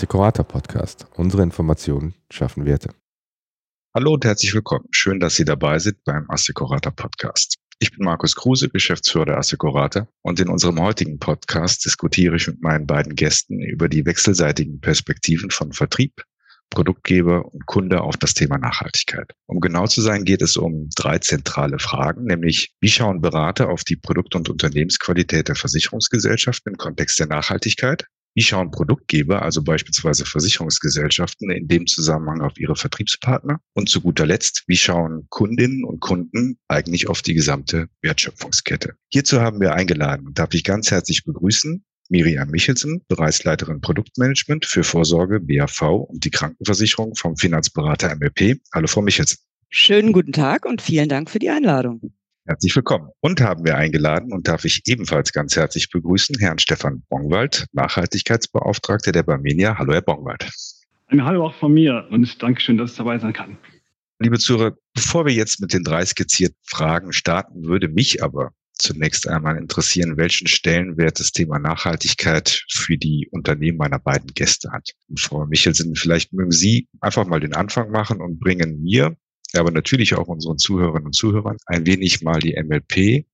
Assecurata Podcast. Unsere Informationen schaffen Werte. Hallo und herzlich willkommen. Schön, dass Sie dabei sind beim Assecurata Podcast. Ich bin Markus Kruse, Geschäftsführer der Assecurata und in unserem heutigen Podcast diskutiere ich mit meinen beiden Gästen über die wechselseitigen Perspektiven von Vertrieb, Produktgeber und Kunde auf das Thema Nachhaltigkeit. Um genau zu sein, geht es um drei zentrale Fragen, nämlich wie schauen Berater auf die Produkt- und Unternehmensqualität der Versicherungsgesellschaften im Kontext der Nachhaltigkeit? Wie schauen Produktgeber, also beispielsweise Versicherungsgesellschaften, in dem Zusammenhang auf ihre Vertriebspartner? Und zu guter Letzt, wie schauen Kundinnen und Kunden eigentlich auf die gesamte Wertschöpfungskette? Hierzu haben wir eingeladen und darf ich ganz herzlich begrüßen Miriam Michelsen, Bereichsleiterin Produktmanagement für Vorsorge, BAV und die Krankenversicherung vom Finanzberater MLP. Hallo, Frau Michelsen. Schönen guten Tag und vielen Dank für die Einladung. Herzlich willkommen. Und haben wir eingeladen und darf ich ebenfalls ganz herzlich begrüßen Herrn Stefan Bongwald, Nachhaltigkeitsbeauftragter der Barmenia. Hallo, Herr Bongwald. Ein Hallo auch von mir und Dankeschön, dass ich dabei sein kann. Liebe Zuhörer, bevor wir jetzt mit den drei skizzierten Fragen starten, würde mich aber zunächst einmal interessieren, welchen Stellenwert das Thema Nachhaltigkeit für die Unternehmen meiner beiden Gäste hat. Und Frau Michelsen, vielleicht mögen Sie einfach mal den Anfang machen und bringen mir aber natürlich auch unseren Zuhörerinnen und Zuhörern ein wenig mal die MLP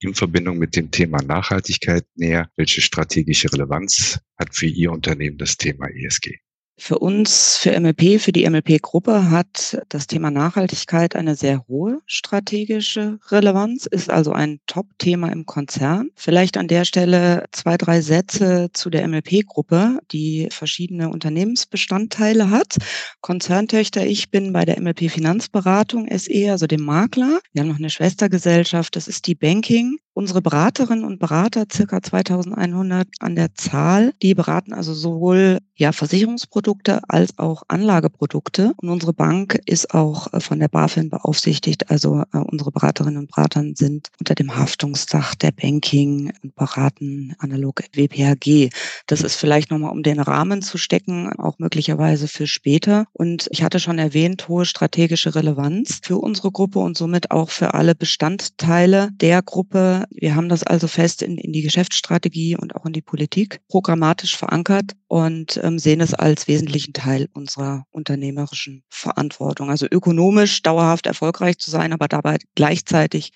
in Verbindung mit dem Thema Nachhaltigkeit näher. Welche strategische Relevanz hat für Ihr Unternehmen das Thema ESG? Für uns, für MLP, für die MLP-Gruppe hat das Thema Nachhaltigkeit eine sehr hohe strategische Relevanz, ist also ein Top-Thema im Konzern. Vielleicht an der Stelle zwei, drei Sätze zu der MLP-Gruppe, die verschiedene Unternehmensbestandteile hat. Konzerntöchter, ich bin bei der MLP Finanzberatung SE, also dem Makler. Wir haben noch eine Schwestergesellschaft, das ist die Banking. Unsere Beraterinnen und Berater, circa 2100 an der Zahl, die beraten also sowohl ja, Versicherungsprodukte als auch Anlageprodukte. Und unsere Bank ist auch äh, von der BaFin beaufsichtigt. Also äh, unsere Beraterinnen und Berater sind unter dem Haftungsdach der Banking und beraten analog WPHG. Das ist vielleicht nochmal, um den Rahmen zu stecken, auch möglicherweise für später. Und ich hatte schon erwähnt, hohe strategische Relevanz für unsere Gruppe und somit auch für alle Bestandteile der Gruppe wir haben das also fest in, in die Geschäftsstrategie und auch in die Politik programmatisch verankert und ähm, sehen es als wesentlichen Teil unserer unternehmerischen Verantwortung. Also ökonomisch dauerhaft erfolgreich zu sein, aber dabei gleichzeitig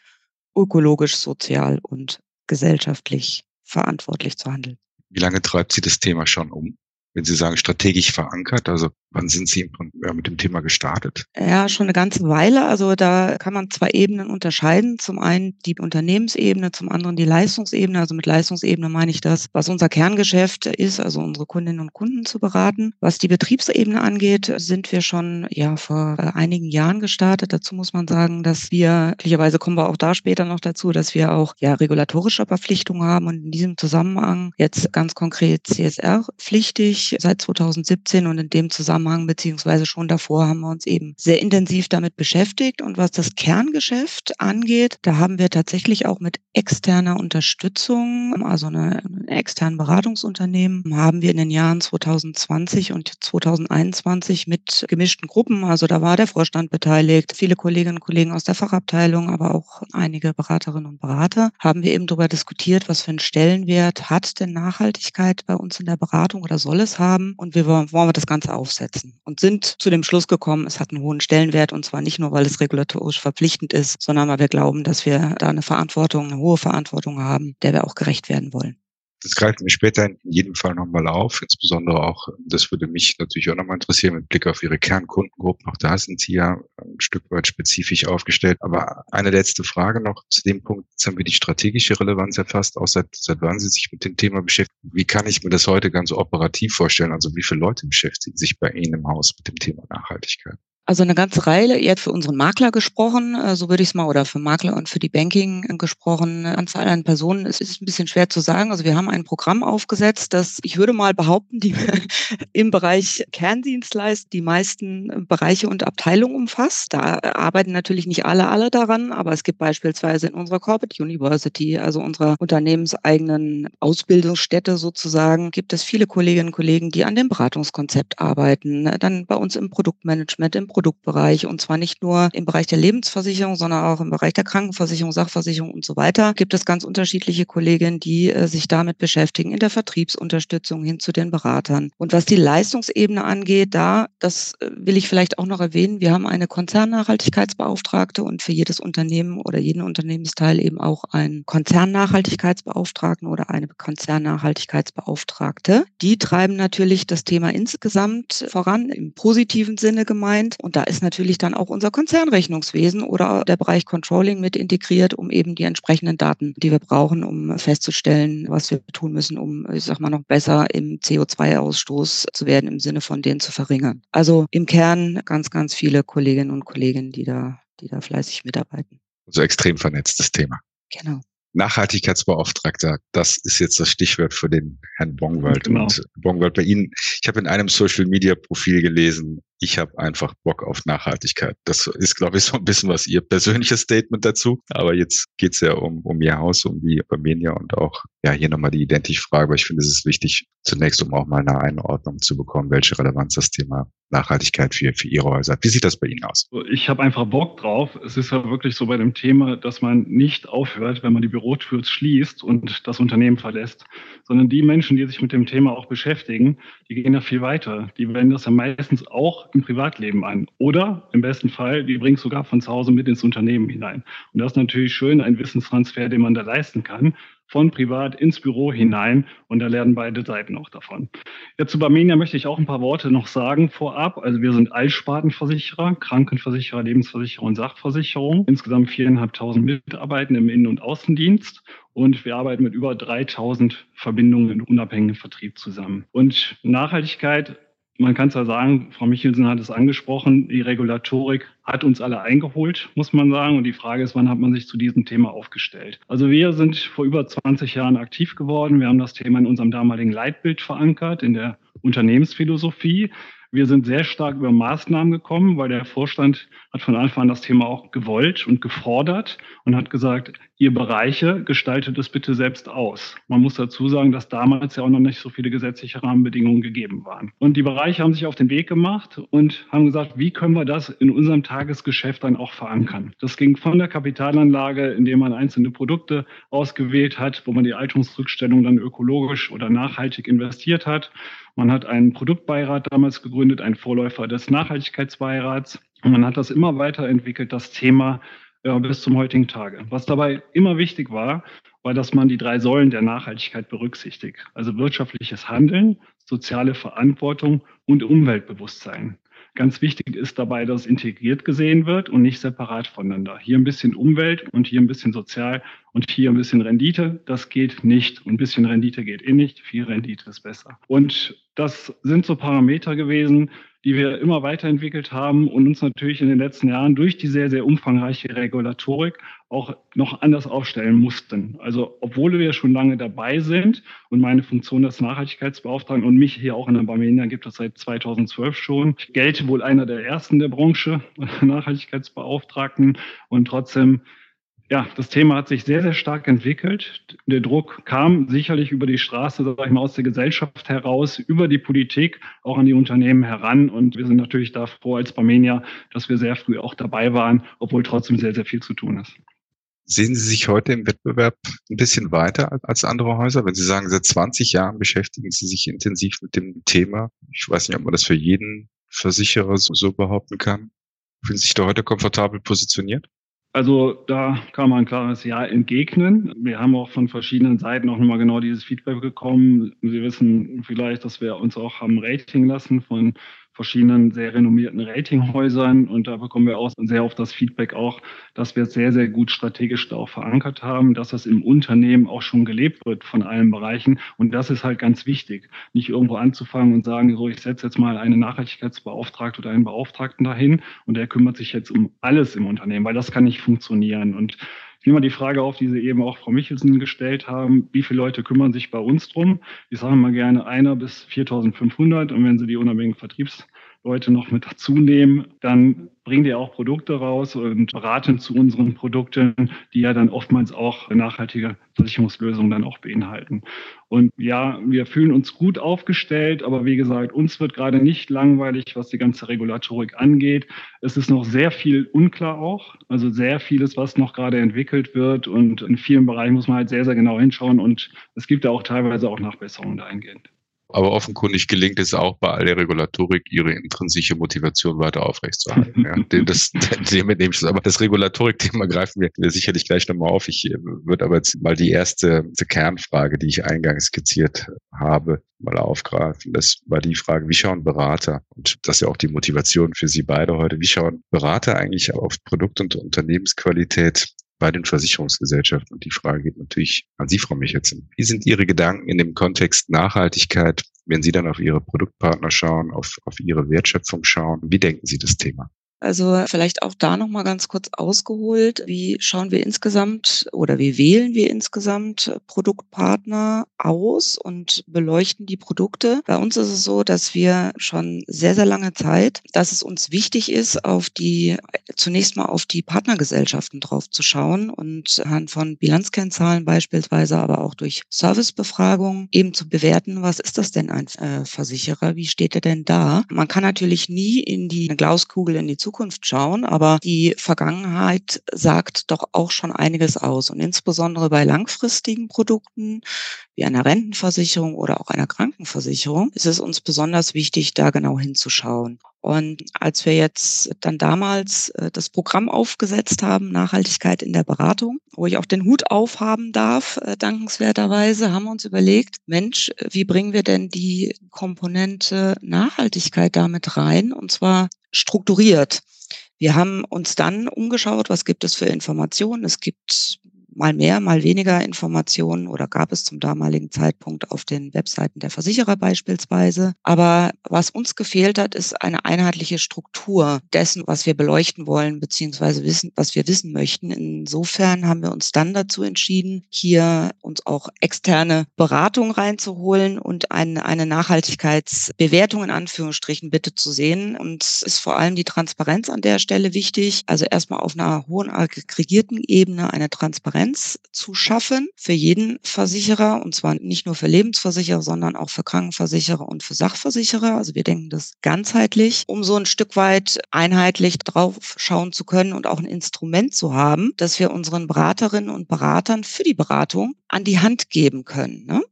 ökologisch, sozial und gesellschaftlich verantwortlich zu handeln. Wie lange treibt sie das Thema schon um? Wenn Sie sagen strategisch verankert, also Wann sind Sie mit dem Thema gestartet? Ja, schon eine ganze Weile. Also da kann man zwei Ebenen unterscheiden. Zum einen die Unternehmensebene, zum anderen die Leistungsebene. Also mit Leistungsebene meine ich das, was unser Kerngeschäft ist, also unsere Kundinnen und Kunden zu beraten. Was die Betriebsebene angeht, sind wir schon ja vor äh, einigen Jahren gestartet. Dazu muss man sagen, dass wir, möglicherweise kommen wir auch da später noch dazu, dass wir auch ja regulatorische Verpflichtungen haben und in diesem Zusammenhang jetzt ganz konkret CSR pflichtig seit 2017 und in dem Zusammenhang Zusammenhang beziehungsweise schon davor haben wir uns eben sehr intensiv damit beschäftigt. Und was das Kerngeschäft angeht, da haben wir tatsächlich auch mit externer Unterstützung, also eine, ein externen Beratungsunternehmen, haben wir in den Jahren 2020 und 2021 mit gemischten Gruppen, also da war der Vorstand beteiligt, viele Kolleginnen und Kollegen aus der Fachabteilung, aber auch einige Beraterinnen und Berater, haben wir eben darüber diskutiert, was für einen Stellenwert hat denn Nachhaltigkeit bei uns in der Beratung oder soll es haben? Und wie wollen wir das Ganze aufsetzen setzen und sind zu dem Schluss gekommen, es hat einen hohen Stellenwert und zwar nicht nur, weil es regulatorisch verpflichtend ist, sondern weil wir glauben, dass wir da eine Verantwortung, eine hohe Verantwortung haben, der wir auch gerecht werden wollen. Das greifen wir später in jedem Fall nochmal auf. Insbesondere auch, das würde mich natürlich auch nochmal interessieren, mit Blick auf Ihre Kernkundengruppen. Auch da sind Sie ja ein Stück weit spezifisch aufgestellt. Aber eine letzte Frage noch zu dem Punkt. Jetzt haben wir die strategische Relevanz erfasst. Auch seit, seit wann Sie sich mit dem Thema beschäftigen. Wie kann ich mir das heute ganz operativ vorstellen? Also wie viele Leute beschäftigen sich bei Ihnen im Haus mit dem Thema Nachhaltigkeit? Also eine ganze Reihe, ihr habt für unseren Makler gesprochen, äh, so würde ich es mal, oder für Makler und für die Banking äh, gesprochen. Anzahl an Personen, es ist ein bisschen schwer zu sagen. Also wir haben ein Programm aufgesetzt, das, ich würde mal behaupten, die im Bereich Kerndienstleist die meisten Bereiche und Abteilungen umfasst. Da arbeiten natürlich nicht alle, alle daran, aber es gibt beispielsweise in unserer Corporate University, also unserer unternehmenseigenen Ausbildungsstätte sozusagen, gibt es viele Kolleginnen und Kollegen, die an dem Beratungskonzept arbeiten. Dann bei uns im Produktmanagement, im Produktbereich und zwar nicht nur im Bereich der Lebensversicherung, sondern auch im Bereich der Krankenversicherung, Sachversicherung und so weiter. Gibt es ganz unterschiedliche Kolleginnen, die äh, sich damit beschäftigen, in der Vertriebsunterstützung hin zu den Beratern. Und was die Leistungsebene angeht, da, das äh, will ich vielleicht auch noch erwähnen, wir haben eine Konzernnachhaltigkeitsbeauftragte und für jedes Unternehmen oder jeden Unternehmensteil eben auch einen Konzernnachhaltigkeitsbeauftragten oder eine Konzernnachhaltigkeitsbeauftragte. Die treiben natürlich das Thema insgesamt voran, im positiven Sinne gemeint. Und da ist natürlich dann auch unser Konzernrechnungswesen oder der Bereich Controlling mit integriert, um eben die entsprechenden Daten, die wir brauchen, um festzustellen, was wir tun müssen, um, ich sag mal, noch besser im CO2-Ausstoß zu werden, im Sinne von den zu verringern. Also im Kern ganz, ganz viele Kolleginnen und Kollegen, die da, die da fleißig mitarbeiten. Also extrem vernetztes Thema. Genau. Nachhaltigkeitsbeauftragter, das ist jetzt das Stichwort für den Herrn Bongwald. Genau. Und Bongwald, bei Ihnen, ich habe in einem Social Media Profil gelesen, ich habe einfach Bock auf Nachhaltigkeit. Das ist, glaube ich, so ein bisschen was Ihr persönliches Statement dazu. Aber jetzt geht es ja um, um Ihr Haus, um die Armenier und auch ja hier nochmal die Identisch-Frage. Aber ich finde, es ist wichtig, zunächst um auch mal eine Einordnung zu bekommen, welche Relevanz das Thema Nachhaltigkeit für, für Ihre Häuser hat. Wie sieht das bei Ihnen aus? Ich habe einfach Bock drauf. Es ist ja wirklich so bei dem Thema, dass man nicht aufhört, wenn man die Bürotür schließt und das Unternehmen verlässt, sondern die Menschen, die sich mit dem Thema auch beschäftigen, die gehen ja viel weiter. Die wenden das ja meistens auch im Privatleben an. Oder im besten Fall, die bringen es sogar von zu Hause mit ins Unternehmen hinein. Und das ist natürlich schön, ein Wissenstransfer, den man da leisten kann von privat ins Büro hinein und da lernen beide Seiten auch davon. Jetzt zu Barmenia möchte ich auch ein paar Worte noch sagen vorab. Also wir sind Altspartenversicherer, Krankenversicherer, Lebensversicherer und Sachversicherung. Insgesamt viereinhalbtausend Mitarbeiter im Innen- und Außendienst und wir arbeiten mit über 3000 Verbindungen im unabhängigen Vertrieb zusammen. Und Nachhaltigkeit man kann es ja sagen, Frau Michelsen hat es angesprochen, die Regulatorik hat uns alle eingeholt, muss man sagen. Und die Frage ist, wann hat man sich zu diesem Thema aufgestellt? Also wir sind vor über 20 Jahren aktiv geworden. Wir haben das Thema in unserem damaligen Leitbild verankert, in der Unternehmensphilosophie. Wir sind sehr stark über Maßnahmen gekommen, weil der Vorstand hat von Anfang an das Thema auch gewollt und gefordert und hat gesagt, ihr Bereiche gestaltet es bitte selbst aus. Man muss dazu sagen, dass damals ja auch noch nicht so viele gesetzliche Rahmenbedingungen gegeben waren. Und die Bereiche haben sich auf den Weg gemacht und haben gesagt, wie können wir das in unserem Tagesgeschäft dann auch verankern? Das ging von der Kapitalanlage, indem man einzelne Produkte ausgewählt hat, wo man die Alterungsrückstellung dann ökologisch oder nachhaltig investiert hat. Man hat einen Produktbeirat damals gegründet, einen Vorläufer des Nachhaltigkeitsbeirats. Und man hat das immer weiterentwickelt, das Thema ja, bis zum heutigen Tage. Was dabei immer wichtig war, war, dass man die drei Säulen der Nachhaltigkeit berücksichtigt. Also wirtschaftliches Handeln, soziale Verantwortung und Umweltbewusstsein. Ganz wichtig ist dabei, dass es integriert gesehen wird und nicht separat voneinander. Hier ein bisschen Umwelt und hier ein bisschen sozial und hier ein bisschen Rendite. Das geht nicht. Ein bisschen Rendite geht eh nicht. Viel Rendite ist besser. Und das sind so Parameter gewesen, die wir immer weiterentwickelt haben und uns natürlich in den letzten Jahren durch die sehr, sehr umfangreiche Regulatorik auch noch anders aufstellen mussten. Also obwohl wir schon lange dabei sind und meine Funktion als Nachhaltigkeitsbeauftragten und mich hier auch in der Barmenia gibt es seit 2012 schon, gelte wohl einer der ersten der Branche, Nachhaltigkeitsbeauftragten und trotzdem ja, das Thema hat sich sehr, sehr stark entwickelt. Der Druck kam sicherlich über die Straße, sag ich mal, aus der Gesellschaft heraus, über die Politik, auch an die Unternehmen heran. Und wir sind natürlich da froh als Barmenia, dass wir sehr früh auch dabei waren, obwohl trotzdem sehr, sehr viel zu tun ist. Sehen Sie sich heute im Wettbewerb ein bisschen weiter als andere Häuser? Wenn Sie sagen, seit 20 Jahren beschäftigen Sie sich intensiv mit dem Thema. Ich weiß nicht, ob man das für jeden Versicherer so behaupten kann. Fühlen Sie sich da heute komfortabel positioniert? Also da kann man ein klares Ja entgegnen. Wir haben auch von verschiedenen Seiten auch nochmal genau dieses Feedback bekommen. Sie wissen vielleicht, dass wir uns auch haben Rating lassen von verschiedenen sehr renommierten Ratinghäusern. Und da bekommen wir auch sehr oft das Feedback auch, dass wir es sehr, sehr gut strategisch da auch verankert haben, dass das im Unternehmen auch schon gelebt wird von allen Bereichen. Und das ist halt ganz wichtig, nicht irgendwo anzufangen und sagen, so ich setze jetzt mal eine Nachhaltigkeitsbeauftragte oder einen Beauftragten dahin und der kümmert sich jetzt um alles im Unternehmen, weil das kann nicht funktionieren. Und nehme mal die Frage auf, die Sie eben auch Frau Michelsen gestellt haben. Wie viele Leute kümmern sich bei uns drum? Ich sage mal gerne einer bis 4.500. Und wenn Sie die unabhängigen Vertriebs Leute noch mit dazu nehmen, dann bringen die auch Produkte raus und beraten zu unseren Produkten, die ja dann oftmals auch nachhaltige Versicherungslösungen dann auch beinhalten. Und ja, wir fühlen uns gut aufgestellt, aber wie gesagt, uns wird gerade nicht langweilig, was die ganze Regulatorik angeht. Es ist noch sehr viel unklar auch, also sehr vieles, was noch gerade entwickelt wird und in vielen Bereichen muss man halt sehr, sehr genau hinschauen und es gibt da auch teilweise auch Nachbesserungen dahingehend. Aber offenkundig gelingt es auch bei all der Regulatorik, ihre intrinsische Motivation weiter aufrechtzuerhalten. ja, das, dem ich das. Aber das Regulatorik-Thema greifen wir sicherlich gleich nochmal auf. Ich äh, würde aber jetzt mal die erste Kernfrage, die ich eingangs skizziert habe, mal aufgreifen. Das war die Frage, wie schauen Berater, und das ist ja auch die Motivation für Sie beide heute, wie schauen Berater eigentlich auf Produkt- und Unternehmensqualität bei den Versicherungsgesellschaften. Und die Frage geht natürlich an Sie, Frau Michelsen. Wie sind Ihre Gedanken in dem Kontext Nachhaltigkeit, wenn Sie dann auf Ihre Produktpartner schauen, auf, auf Ihre Wertschöpfung schauen? Wie denken Sie das Thema? Also vielleicht auch da noch mal ganz kurz ausgeholt. Wie schauen wir insgesamt oder wie wählen wir insgesamt Produktpartner aus und beleuchten die Produkte? Bei uns ist es so, dass wir schon sehr, sehr lange Zeit, dass es uns wichtig ist, auf die, zunächst mal auf die Partnergesellschaften drauf zu schauen und anhand von Bilanzkennzahlen beispielsweise, aber auch durch Servicebefragungen eben zu bewerten, was ist das denn ein äh, Versicherer? Wie steht er denn da? Man kann natürlich nie in die Glauskugel in die Zukunft Zukunft schauen, aber die Vergangenheit sagt doch auch schon einiges aus. Und insbesondere bei langfristigen Produkten wie einer Rentenversicherung oder auch einer Krankenversicherung ist es uns besonders wichtig, da genau hinzuschauen. Und als wir jetzt dann damals äh, das Programm aufgesetzt haben, Nachhaltigkeit in der Beratung, wo ich auch den Hut aufhaben darf, äh, dankenswerterweise, haben wir uns überlegt, Mensch, wie bringen wir denn die Komponente Nachhaltigkeit damit rein? Und zwar strukturiert. Wir haben uns dann umgeschaut, was gibt es für Informationen. Es gibt mal mehr, mal weniger Informationen oder gab es zum damaligen Zeitpunkt auf den Webseiten der Versicherer beispielsweise. Aber was uns gefehlt hat, ist eine einheitliche Struktur dessen, was wir beleuchten wollen, beziehungsweise wissen, was wir wissen möchten. Insofern haben wir uns dann dazu entschieden, hier uns auch externe Beratung reinzuholen und eine, eine Nachhaltigkeitsbewertung in Anführungsstrichen bitte zu sehen. Und es ist vor allem die Transparenz an der Stelle wichtig. Also erstmal auf einer hohen aggregierten Ebene eine Transparenz Transparenz zu schaffen für jeden Versicherer und zwar nicht nur für Lebensversicherer, sondern auch für Krankenversicherer und für Sachversicherer. Also wir denken das ganzheitlich, um so ein Stück weit einheitlich drauf schauen zu können und auch ein Instrument zu haben, das wir unseren Beraterinnen und Beratern für die Beratung an die Hand geben können. Ne?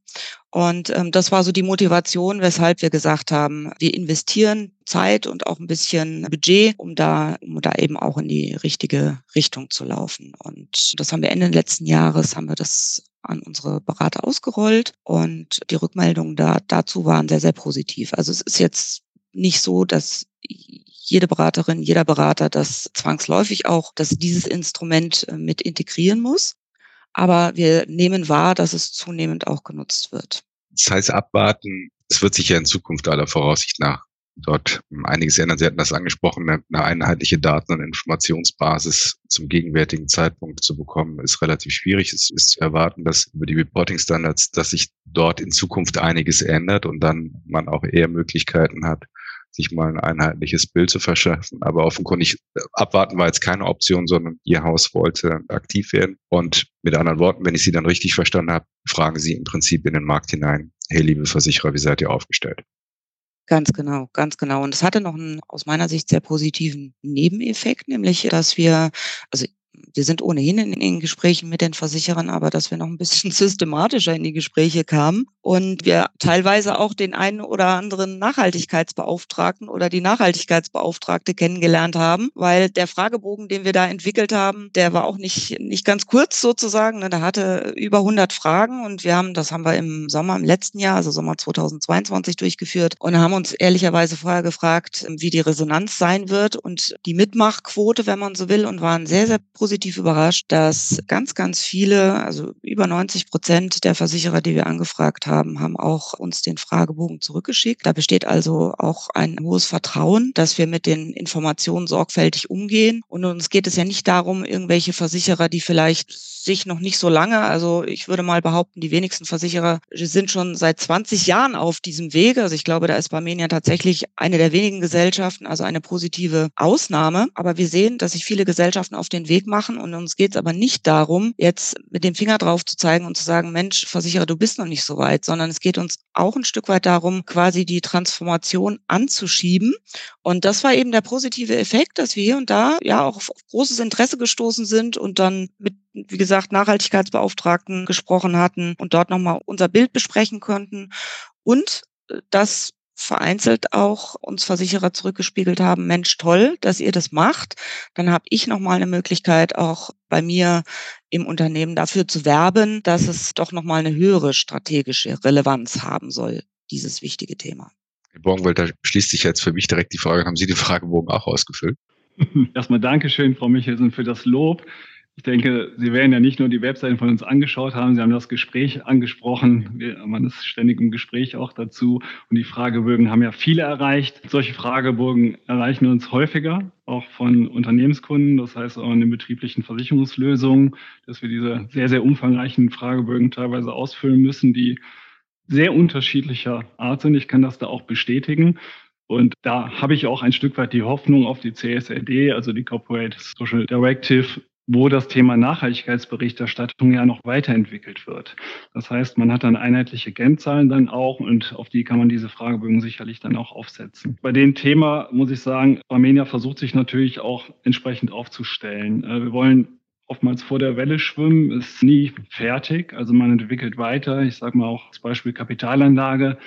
Und ähm, das war so die Motivation, weshalb wir gesagt haben, wir investieren Zeit und auch ein bisschen Budget, um da, um da eben auch in die richtige Richtung zu laufen. Und das haben wir Ende letzten Jahres, haben wir das an unsere Berater ausgerollt und die Rückmeldungen da, dazu waren sehr, sehr positiv. Also es ist jetzt nicht so, dass jede Beraterin, jeder Berater das zwangsläufig auch, dass dieses Instrument äh, mit integrieren muss. Aber wir nehmen wahr, dass es zunehmend auch genutzt wird. Das heißt, abwarten, es wird sich ja in Zukunft aller Voraussicht nach dort einiges ändern. Sie hatten das angesprochen, eine einheitliche Daten- und Informationsbasis zum gegenwärtigen Zeitpunkt zu bekommen, ist relativ schwierig. Es ist zu erwarten, dass über die Reporting-Standards, dass sich dort in Zukunft einiges ändert und dann man auch eher Möglichkeiten hat, sich mal ein einheitliches Bild zu verschaffen. Aber offenkundig äh, abwarten war jetzt keine Option, sondern Ihr Haus wollte aktiv werden. Und mit anderen Worten, wenn ich Sie dann richtig verstanden habe, fragen Sie im Prinzip in den Markt hinein, hey liebe Versicherer, wie seid ihr aufgestellt? Ganz genau, ganz genau. Und es hatte noch einen aus meiner Sicht sehr positiven Nebeneffekt, nämlich dass wir, also wir sind ohnehin in den Gesprächen mit den Versicherern, aber dass wir noch ein bisschen systematischer in die Gespräche kamen und wir teilweise auch den einen oder anderen Nachhaltigkeitsbeauftragten oder die Nachhaltigkeitsbeauftragte kennengelernt haben, weil der Fragebogen, den wir da entwickelt haben, der war auch nicht, nicht ganz kurz sozusagen. Ne? Der hatte über 100 Fragen und wir haben, das haben wir im Sommer im letzten Jahr, also Sommer 2022 durchgeführt und haben uns ehrlicherweise vorher gefragt, wie die Resonanz sein wird und die Mitmachquote, wenn man so will, und waren sehr, sehr positiv überrascht, dass ganz, ganz viele, also über 90 Prozent der Versicherer, die wir angefragt haben, haben auch uns den Fragebogen zurückgeschickt. Da besteht also auch ein hohes Vertrauen, dass wir mit den Informationen sorgfältig umgehen. Und uns geht es ja nicht darum, irgendwelche Versicherer, die vielleicht sich noch nicht so lange, also ich würde mal behaupten, die wenigsten Versicherer sind schon seit 20 Jahren auf diesem Wege. Also ich glaube, da ist Barmenia tatsächlich eine der wenigen Gesellschaften, also eine positive Ausnahme. Aber wir sehen, dass sich viele Gesellschaften auf den Weg machen und uns geht es aber nicht darum, jetzt mit dem Finger drauf zu zeigen und zu sagen, Mensch, Versicherer, du bist noch nicht so weit, sondern es geht uns auch ein Stück weit darum, quasi die Transformation anzuschieben. Und das war eben der positive Effekt, dass wir hier und da ja auch auf großes Interesse gestoßen sind und dann mit wie gesagt, Nachhaltigkeitsbeauftragten gesprochen hatten und dort nochmal unser Bild besprechen konnten. Und äh, das vereinzelt auch uns Versicherer zurückgespiegelt haben, Mensch, toll, dass ihr das macht. Dann habe ich nochmal eine Möglichkeit, auch bei mir im Unternehmen dafür zu werben, dass es doch nochmal eine höhere strategische Relevanz haben soll, dieses wichtige Thema. Herr Borgenwald, da schließt sich jetzt für mich direkt die Frage, haben Sie den Fragebogen auch ausgefüllt? Erstmal Dankeschön, Frau Michelsen, für das Lob. Ich denke, Sie werden ja nicht nur die Webseiten von uns angeschaut haben, Sie haben das Gespräch angesprochen. Man ist ständig im Gespräch auch dazu. Und die Fragebögen haben ja viele erreicht. Solche Fragebögen erreichen uns häufiger, auch von Unternehmenskunden, das heißt auch in den betrieblichen Versicherungslösungen, dass wir diese sehr, sehr umfangreichen Fragebögen teilweise ausfüllen müssen, die sehr unterschiedlicher Art sind. Ich kann das da auch bestätigen. Und da habe ich auch ein Stück weit die Hoffnung auf die CSRD, also die Corporate Social Directive, wo das Thema Nachhaltigkeitsberichterstattung ja noch weiterentwickelt wird. Das heißt, man hat dann einheitliche Kennzahlen dann auch und auf die kann man diese Fragebögen sicherlich dann auch aufsetzen. Bei dem Thema muss ich sagen, Armenia versucht sich natürlich auch entsprechend aufzustellen. Äh, wir wollen oftmals vor der Welle schwimmen, ist nie fertig. Also man entwickelt weiter. Ich sage mal auch das Beispiel Kapitalanlage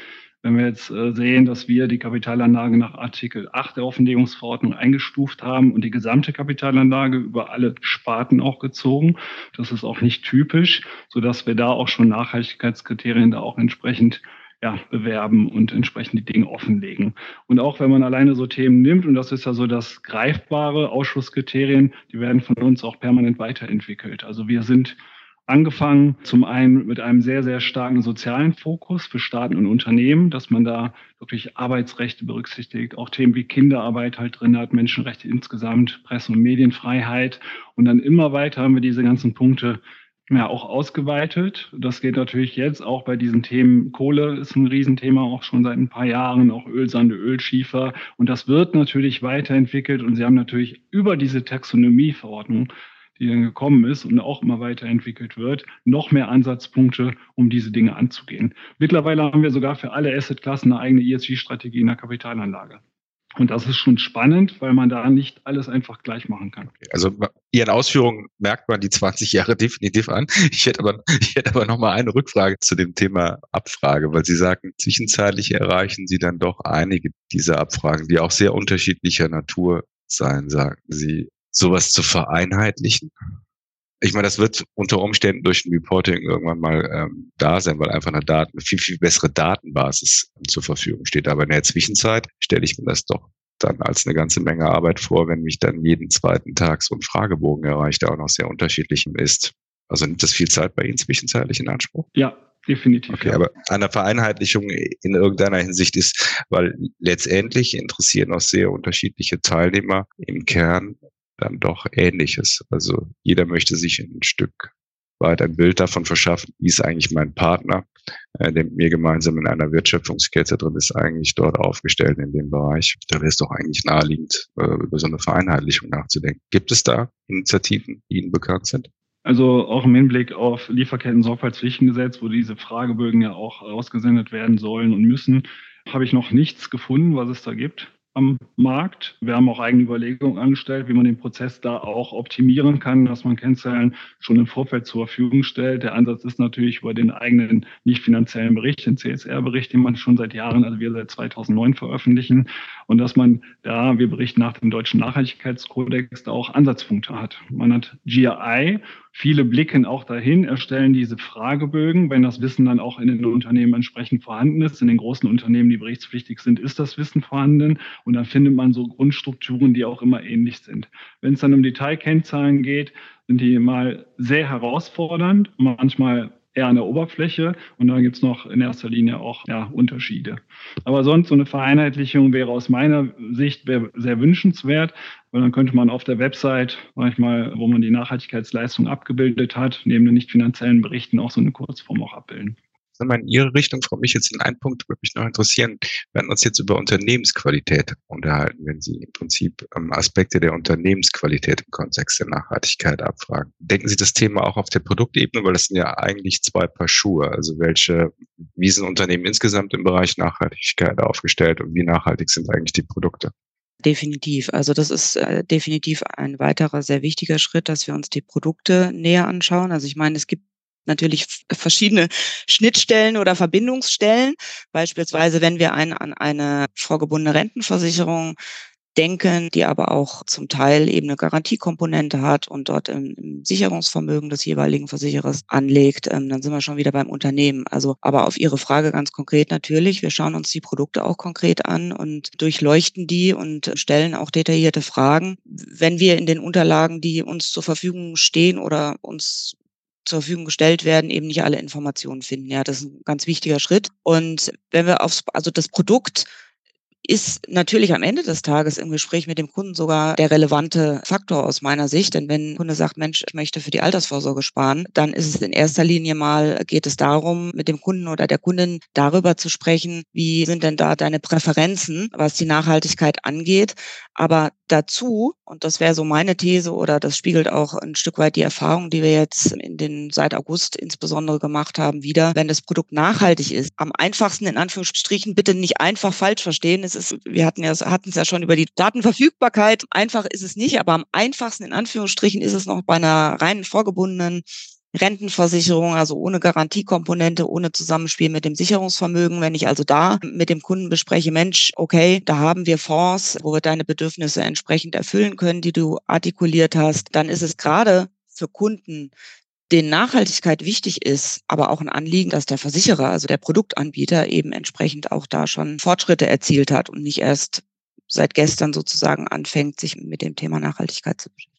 wenn wir jetzt äh, sehen, dass wir die Kapitalanlage nach Artikel 8 der Offenlegungsverordnung eingestuft haben und die gesamte Kapitalanlage über alle Sparten auch gezogen, das ist auch nicht typisch, sodass wir da auch schon Nachhaltigkeitskriterien da auch entsprechend ja, bewerben und entsprechend die Dinge offenlegen. Und auch wenn man alleine so Themen nimmt, und das ist ja so das greifbare Ausschusskriterien, die werden von uns auch permanent weiterentwickelt. Also wir sind Angefangen zum einen mit einem sehr, sehr starken sozialen Fokus für Staaten und Unternehmen, dass man da wirklich Arbeitsrechte berücksichtigt, auch Themen wie Kinderarbeit halt drin hat, Menschenrechte insgesamt, Presse- und Medienfreiheit. Und dann immer weiter haben wir diese ganzen Punkte ja auch ausgeweitet. Das geht natürlich jetzt auch bei diesen Themen. Kohle ist ein Riesenthema, auch schon seit ein paar Jahren, auch Ölsande, Ölschiefer. Und das wird natürlich weiterentwickelt. Und Sie haben natürlich über diese Taxonomieverordnung die dann gekommen ist und auch immer weiterentwickelt wird, noch mehr Ansatzpunkte, um diese Dinge anzugehen. Mittlerweile haben wir sogar für alle Assetklassen eine eigene ESG-Strategie in der Kapitalanlage. Und das ist schon spannend, weil man da nicht alles einfach gleich machen kann. Also Ihren Ausführungen merkt man die 20 Jahre definitiv an. Ich hätte aber, ich hätte aber noch mal eine Rückfrage zu dem Thema Abfrage, weil Sie sagen, zwischenzeitlich erreichen Sie dann doch einige dieser Abfragen, die auch sehr unterschiedlicher Natur sein, sagten Sie sowas zu vereinheitlichen. Ich meine, das wird unter Umständen durch ein Reporting irgendwann mal ähm, da sein, weil einfach eine, Daten, eine viel, viel bessere Datenbasis zur Verfügung steht. Aber in der Zwischenzeit stelle ich mir das doch dann als eine ganze Menge Arbeit vor, wenn mich dann jeden zweiten Tag so ein Fragebogen erreicht, der auch noch sehr unterschiedlich ist. Also nimmt das viel Zeit bei Ihnen zwischenzeitlich in Anspruch? Ja, definitiv. Okay, ja. aber eine Vereinheitlichung in irgendeiner Hinsicht ist, weil letztendlich interessieren auch sehr unterschiedliche Teilnehmer im Kern dann doch Ähnliches. Also jeder möchte sich ein Stück weit ein Bild davon verschaffen, wie ist eigentlich mein Partner, äh, der mit mir gemeinsam in einer Wertschöpfungskette drin ist, eigentlich dort aufgestellt in dem Bereich. Da wäre es doch eigentlich naheliegend, äh, über so eine Vereinheitlichung nachzudenken. Gibt es da Initiativen, die Ihnen bekannt sind? Also auch im Hinblick auf Lieferketten-Sorgfaltspflichtengesetz, wo diese Fragebögen ja auch ausgesendet werden sollen und müssen, habe ich noch nichts gefunden, was es da gibt am Markt. Wir haben auch eigene Überlegungen angestellt, wie man den Prozess da auch optimieren kann, dass man Kennzahlen schon im Vorfeld zur Verfügung stellt. Der Ansatz ist natürlich über den eigenen nicht finanziellen Bericht, den CSR-Bericht, den man schon seit Jahren, also wir seit 2009 veröffentlichen. Und dass man da, wir berichten nach dem deutschen Nachhaltigkeitskodex, da auch Ansatzpunkte hat. Man hat GRI, Viele blicken auch dahin, erstellen diese Fragebögen, wenn das Wissen dann auch in den Unternehmen entsprechend vorhanden ist. In den großen Unternehmen, die berichtspflichtig sind, ist das Wissen vorhanden. Und dann findet man so Grundstrukturen, die auch immer ähnlich sind. Wenn es dann um Detailkennzahlen geht, sind die mal sehr herausfordernd, manchmal eher an der Oberfläche und da gibt es noch in erster Linie auch ja, Unterschiede. Aber sonst so eine Vereinheitlichung wäre aus meiner Sicht sehr wünschenswert, weil dann könnte man auf der Website manchmal, wo man die Nachhaltigkeitsleistung abgebildet hat, neben den nicht finanziellen Berichten auch so eine Kurzform auch abbilden wir, in Ihre Richtung freut mich jetzt in einen Punkt, würde mich noch interessieren. Wir werden uns jetzt über Unternehmensqualität unterhalten, wenn Sie im Prinzip ähm, Aspekte der Unternehmensqualität im Kontext der Nachhaltigkeit abfragen. Denken Sie das Thema auch auf der Produktebene, weil das sind ja eigentlich zwei Paar Schuhe. Also welche, wie sind Unternehmen insgesamt im Bereich Nachhaltigkeit aufgestellt und wie nachhaltig sind eigentlich die Produkte? Definitiv. Also das ist äh, definitiv ein weiterer sehr wichtiger Schritt, dass wir uns die Produkte näher anschauen. Also ich meine, es gibt natürlich verschiedene Schnittstellen oder Verbindungsstellen. Beispielsweise, wenn wir ein, an eine vorgebundene Rentenversicherung denken, die aber auch zum Teil eben eine Garantiekomponente hat und dort im, Sicherungsvermögen des jeweiligen Versicherers anlegt, ähm, dann sind wir schon wieder beim Unternehmen. Also, aber auf Ihre Frage ganz konkret natürlich, wir schauen uns die Produkte auch konkret an und durchleuchten die und stellen auch detaillierte Fragen. Wenn wir in den Unterlagen, die uns zur Verfügung stehen oder uns zur Verfügung gestellt werden, eben nicht alle Informationen finden. Ja, das ist ein ganz wichtiger Schritt. Und wenn wir aufs, also das Produkt ist natürlich am Ende des Tages im Gespräch mit dem Kunden sogar der relevante Faktor aus meiner Sicht. Denn wenn ein Kunde sagt, Mensch, ich möchte für die Altersvorsorge sparen, dann ist es in erster Linie mal, geht es darum, mit dem Kunden oder der Kundin darüber zu sprechen, wie sind denn da deine Präferenzen, was die Nachhaltigkeit angeht. Aber dazu, und das wäre so meine These oder das spiegelt auch ein Stück weit die Erfahrung, die wir jetzt in den seit August insbesondere gemacht haben, wieder, wenn das Produkt nachhaltig ist, am einfachsten in Anführungsstrichen bitte nicht einfach falsch verstehen. Es ist, wir hatten ja, hatten es ja schon über die Datenverfügbarkeit. Einfach ist es nicht, aber am einfachsten in Anführungsstrichen ist es noch bei einer reinen vorgebundenen Rentenversicherung, also ohne Garantiekomponente, ohne Zusammenspiel mit dem Sicherungsvermögen. Wenn ich also da mit dem Kunden bespreche, Mensch, okay, da haben wir Fonds, wo wir deine Bedürfnisse entsprechend erfüllen können, die du artikuliert hast, dann ist es gerade für Kunden, denen Nachhaltigkeit wichtig ist, aber auch ein Anliegen, dass der Versicherer, also der Produktanbieter eben entsprechend auch da schon Fortschritte erzielt hat und nicht erst seit gestern sozusagen anfängt, sich mit dem Thema Nachhaltigkeit zu beschäftigen.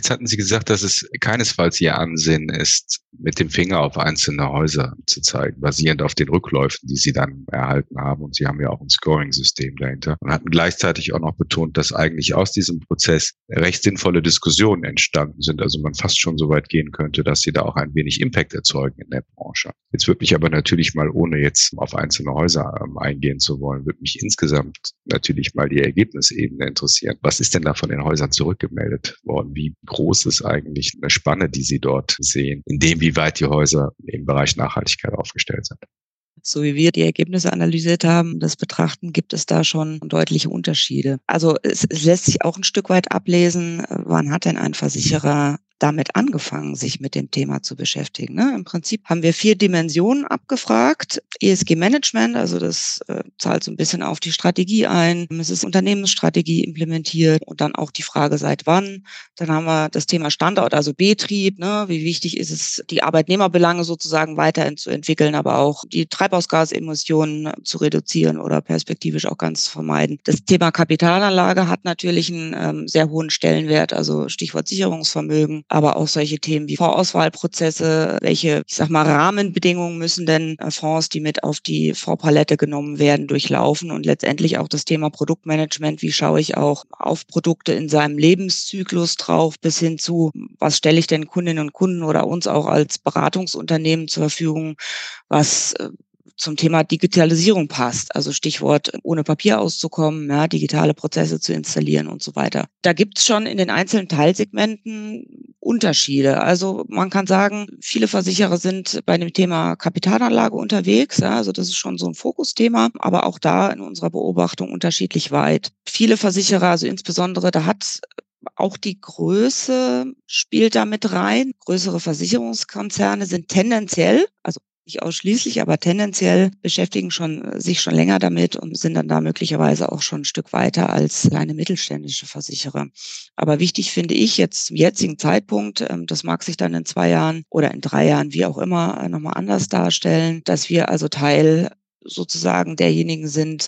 Jetzt hatten Sie gesagt, dass es keinesfalls Ihr Ansinnen ist, mit dem Finger auf einzelne Häuser zu zeigen, basierend auf den Rückläufen, die Sie dann erhalten haben. Und Sie haben ja auch ein Scoring-System dahinter und hatten gleichzeitig auch noch betont, dass eigentlich aus diesem Prozess recht sinnvolle Diskussionen entstanden sind. Also man fast schon so weit gehen könnte, dass Sie da auch ein wenig Impact erzeugen in der Branche. Jetzt würde mich aber natürlich mal, ohne jetzt auf einzelne Häuser ähm, eingehen zu wollen, würde mich insgesamt natürlich mal die Ergebnisebene interessieren. Was ist denn da von den Häusern zurückgemeldet worden? Wie groß ist eigentlich eine Spanne, die Sie dort sehen, in dem, wie weit die Häuser im Bereich Nachhaltigkeit aufgestellt sind? so wie wir die Ergebnisse analysiert haben, das betrachten, gibt es da schon deutliche Unterschiede. Also es, es, lässt sich auch ein Stück weit ablesen, wann hat denn ein Versicherer damit angefangen, sich mit dem Thema zu beschäftigen. Ne? Im Prinzip haben wir vier Dimensionen abgefragt. ESG-Management, also das äh, zahlt so ein bisschen auf die Strategie ein. Es ist Unternehmensstrategie implementiert und dann auch die Frage, seit wann. Dann haben wir das Thema Standort, also Betrieb. Ne? Wie wichtig ist es, die Arbeitnehmerbelange sozusagen weiterzuentwickeln, aber auch die Treibhausgasemissionen zu reduzieren oder perspektivisch auch ganz zu vermeiden. Das Thema Kapitalanlage hat natürlich einen ähm, sehr hohen Stellenwert, also Stichwort Sicherungsvermögen aber auch solche Themen wie Vorauswahlprozesse, welche, ich sag mal, Rahmenbedingungen müssen denn äh, Fonds, die mit auf die Vorpalette genommen werden, durchlaufen und letztendlich auch das Thema Produktmanagement, wie schaue ich auch auf Produkte in seinem Lebenszyklus drauf, bis hin zu, was stelle ich denn Kundinnen und Kunden oder uns auch als Beratungsunternehmen zur Verfügung, was äh, zum Thema Digitalisierung passt. Also Stichwort ohne Papier auszukommen, ja, digitale Prozesse zu installieren und so weiter. Da gibt es schon in den einzelnen Teilsegmenten Unterschiede. Also man kann sagen, viele Versicherer sind bei dem Thema Kapitalanlage unterwegs. Ja, also das ist schon so ein Fokusthema, aber auch da in unserer Beobachtung unterschiedlich weit. Viele Versicherer, also insbesondere, da hat auch die Größe spielt da mit rein. Größere Versicherungskonzerne sind tendenziell, also nicht ausschließlich, aber tendenziell beschäftigen schon, äh, sich schon länger damit und sind dann da möglicherweise auch schon ein Stück weiter als kleine mittelständische Versicherer. Aber wichtig finde ich jetzt zum jetzigen Zeitpunkt, ähm, das mag sich dann in zwei Jahren oder in drei Jahren, wie auch immer, äh, nochmal anders darstellen, dass wir also Teil sozusagen derjenigen sind,